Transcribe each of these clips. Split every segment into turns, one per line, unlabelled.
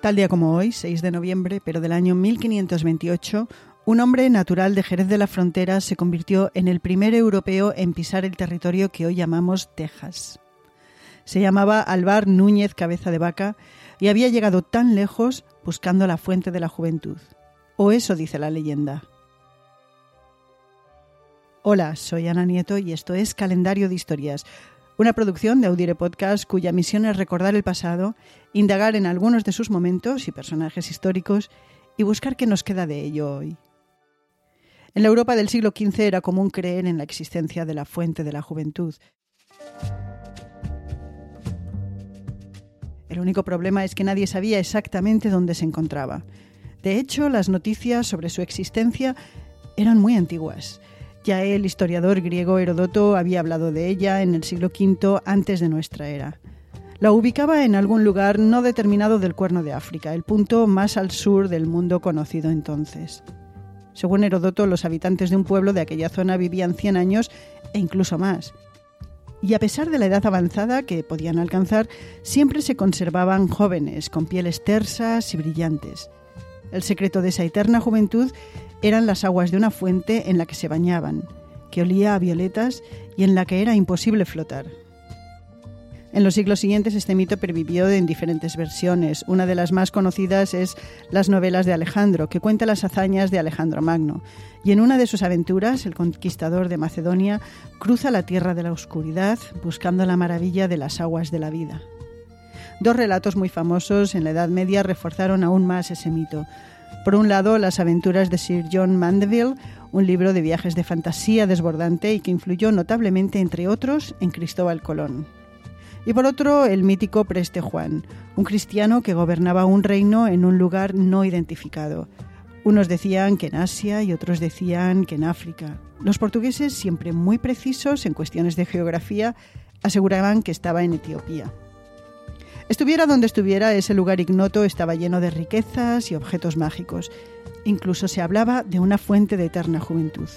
Tal día como hoy, 6 de noviembre, pero del año 1528, un hombre natural de Jerez de la Frontera se convirtió en el primer europeo en pisar el territorio que hoy llamamos Texas. Se llamaba Alvar Núñez Cabeza de Vaca y había llegado tan lejos buscando la fuente de la juventud. O eso dice la leyenda. Hola, soy Ana Nieto y esto es Calendario de Historias, una producción de Audire Podcast cuya misión es recordar el pasado, indagar en algunos de sus momentos y personajes históricos y buscar qué nos queda de ello hoy. En la Europa del siglo XV era común creer en la existencia de la fuente de la juventud. El único problema es que nadie sabía exactamente dónde se encontraba. De hecho, las noticias sobre su existencia eran muy antiguas ya el historiador griego Herodoto había hablado de ella en el siglo V antes de nuestra era. La ubicaba en algún lugar no determinado del Cuerno de África, el punto más al sur del mundo conocido entonces. Según Herodoto, los habitantes de un pueblo de aquella zona vivían 100 años e incluso más. Y a pesar de la edad avanzada que podían alcanzar, siempre se conservaban jóvenes, con pieles tersas y brillantes. El secreto de esa eterna juventud eran las aguas de una fuente en la que se bañaban, que olía a violetas y en la que era imposible flotar. En los siglos siguientes este mito pervivió en diferentes versiones. Una de las más conocidas es las novelas de Alejandro, que cuenta las hazañas de Alejandro Magno. Y en una de sus aventuras, el conquistador de Macedonia cruza la tierra de la oscuridad buscando la maravilla de las aguas de la vida. Dos relatos muy famosos en la Edad Media reforzaron aún más ese mito. Por un lado, Las aventuras de Sir John Mandeville, un libro de viajes de fantasía desbordante y que influyó notablemente, entre otros, en Cristóbal Colón. Y por otro, el mítico Preste Juan, un cristiano que gobernaba un reino en un lugar no identificado. Unos decían que en Asia y otros decían que en África. Los portugueses, siempre muy precisos en cuestiones de geografía, aseguraban que estaba en Etiopía. Estuviera donde estuviera, ese lugar ignoto estaba lleno de riquezas y objetos mágicos. Incluso se hablaba de una fuente de eterna juventud.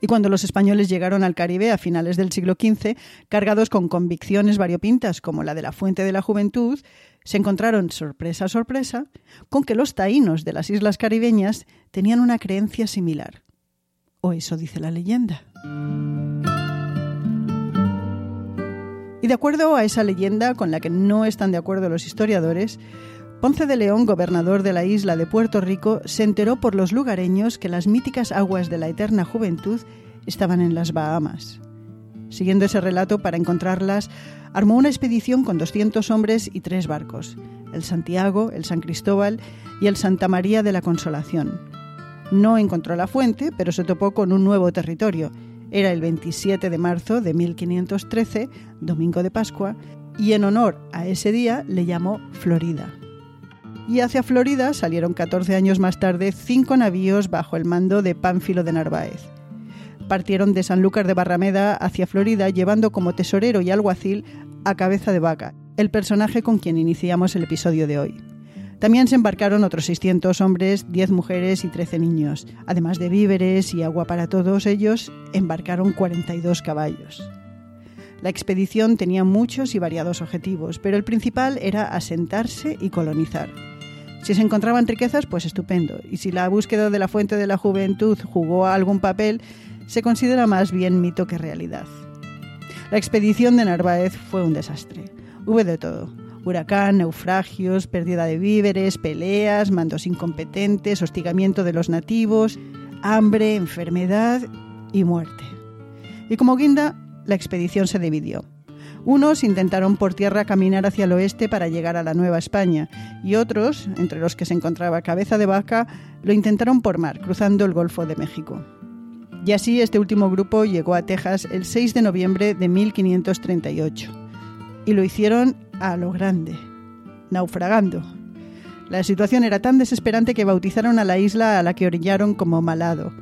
Y cuando los españoles llegaron al Caribe a finales del siglo XV, cargados con convicciones variopintas como la de la fuente de la juventud, se encontraron, sorpresa, sorpresa, con que los taínos de las islas caribeñas tenían una creencia similar. O eso dice la leyenda. De acuerdo a esa leyenda, con la que no están de acuerdo los historiadores, Ponce de León, gobernador de la isla de Puerto Rico, se enteró por los lugareños que las míticas aguas de la eterna juventud estaban en las Bahamas. Siguiendo ese relato, para encontrarlas, armó una expedición con 200 hombres y tres barcos, el Santiago, el San Cristóbal y el Santa María de la Consolación. No encontró la fuente, pero se topó con un nuevo territorio, era el 27 de marzo de 1513, domingo de Pascua, y en honor a ese día le llamó Florida. Y hacia Florida salieron 14 años más tarde cinco navíos bajo el mando de Pánfilo de Narváez. Partieron de Sanlúcar de Barrameda hacia Florida llevando como tesorero y alguacil a Cabeza de Vaca, el personaje con quien iniciamos el episodio de hoy. También se embarcaron otros 600 hombres, 10 mujeres y 13 niños. Además de víveres y agua para todos ellos, embarcaron 42 caballos. La expedición tenía muchos y variados objetivos, pero el principal era asentarse y colonizar. Si se encontraban riquezas, pues estupendo, y si la búsqueda de la fuente de la juventud jugó algún papel, se considera más bien mito que realidad. La expedición de Narváez fue un desastre. Hubo de todo huracán, naufragios, pérdida de víveres, peleas, mandos incompetentes, hostigamiento de los nativos, hambre, enfermedad y muerte. Y como guinda, la expedición se dividió. Unos intentaron por tierra caminar hacia el oeste para llegar a la Nueva España y otros, entre los que se encontraba Cabeza de Vaca, lo intentaron por mar, cruzando el Golfo de México. Y así este último grupo llegó a Texas el 6 de noviembre de 1538. Y lo hicieron a lo grande, naufragando. La situación era tan desesperante que bautizaron a la isla a la que orillaron como Malado.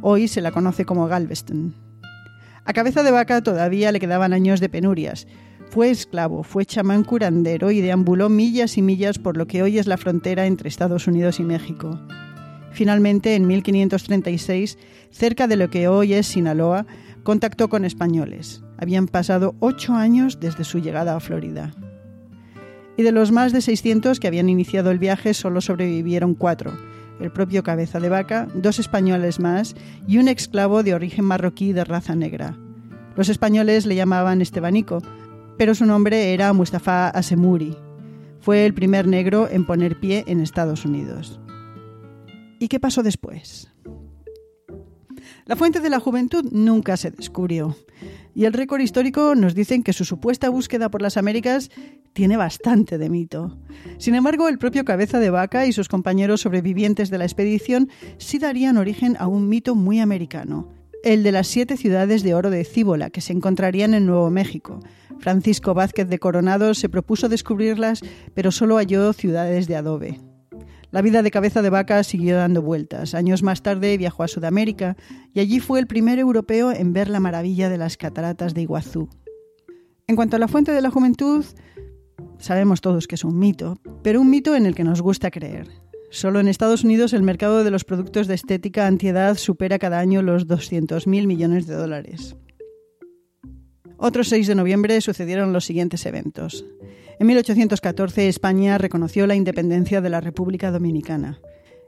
Hoy se la conoce como Galveston. A cabeza de vaca todavía le quedaban años de penurias. Fue esclavo, fue chamán curandero y deambuló millas y millas por lo que hoy es la frontera entre Estados Unidos y México. Finalmente, en 1536, cerca de lo que hoy es Sinaloa, contactó con españoles. Habían pasado ocho años desde su llegada a Florida. Y de los más de 600 que habían iniciado el viaje, solo sobrevivieron cuatro. El propio cabeza de vaca, dos españoles más y un esclavo de origen marroquí de raza negra. Los españoles le llamaban Estebanico, pero su nombre era Mustafa Asemuri. Fue el primer negro en poner pie en Estados Unidos. ¿Y qué pasó después? La fuente de la juventud nunca se descubrió. Y el récord histórico nos dicen que su supuesta búsqueda por las Américas tiene bastante de mito. Sin embargo, el propio Cabeza de Vaca y sus compañeros sobrevivientes de la expedición sí darían origen a un mito muy americano, el de las siete ciudades de oro de Cíbola, que se encontrarían en Nuevo México. Francisco Vázquez de Coronado se propuso descubrirlas, pero solo halló ciudades de adobe. La vida de cabeza de vaca siguió dando vueltas. Años más tarde viajó a Sudamérica y allí fue el primer europeo en ver la maravilla de las cataratas de Iguazú. En cuanto a la fuente de la juventud, sabemos todos que es un mito, pero un mito en el que nos gusta creer. Solo en Estados Unidos el mercado de los productos de estética antiedad supera cada año los 200.000 millones de dólares. Otro 6 de noviembre sucedieron los siguientes eventos. En 1814 España reconoció la independencia de la República Dominicana.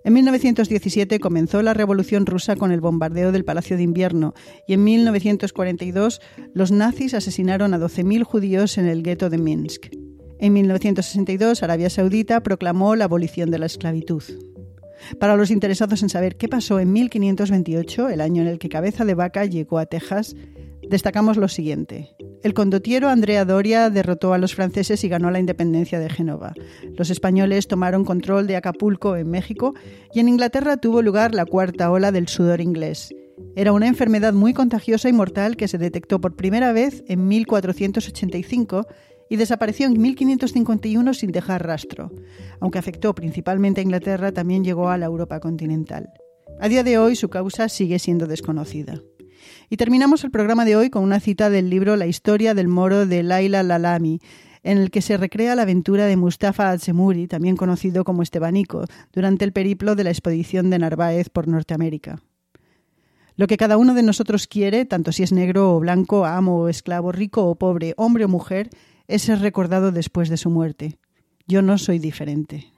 En 1917 comenzó la Revolución rusa con el bombardeo del Palacio de Invierno y en 1942 los nazis asesinaron a 12.000 judíos en el gueto de Minsk. En 1962 Arabia Saudita proclamó la abolición de la esclavitud. Para los interesados en saber qué pasó en 1528, el año en el que Cabeza de Vaca llegó a Texas, destacamos lo siguiente. El condottiero Andrea Doria derrotó a los franceses y ganó la independencia de Génova. Los españoles tomaron control de Acapulco en México y en Inglaterra tuvo lugar la cuarta ola del sudor inglés. Era una enfermedad muy contagiosa y mortal que se detectó por primera vez en 1485 y desapareció en 1551 sin dejar rastro. Aunque afectó principalmente a Inglaterra, también llegó a la Europa continental. A día de hoy su causa sigue siendo desconocida. Y terminamos el programa de hoy con una cita del libro La historia del moro de Laila Lalami, en el que se recrea la aventura de Mustafa Atsemuri, también conocido como Estebanico, durante el periplo de la expedición de Narváez por Norteamérica. Lo que cada uno de nosotros quiere, tanto si es negro o blanco, amo o esclavo, rico o pobre, hombre o mujer, es ser recordado después de su muerte. Yo no soy diferente.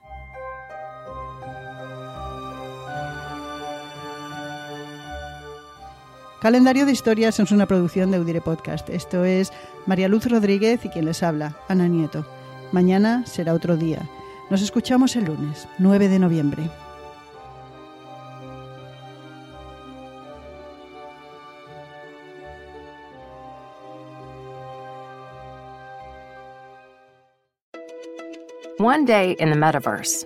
Calendario de Historias es una producción de Audire Podcast. Esto es María Luz Rodríguez y quien les habla, Ana Nieto. Mañana será otro día. Nos escuchamos el lunes, 9 de noviembre.
One day in the metaverse,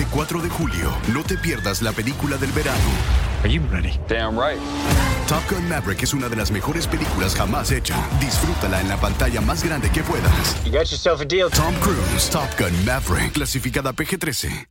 Este 4 de julio, no te pierdas la película del verano.
Are you ready?
Damn right.
Top Gun Maverick es una de las mejores películas jamás hecha. Disfrútala en la pantalla más grande que puedas.
You got yourself a deal.
Tom Cruise, Top Gun Maverick, clasificada PG-13.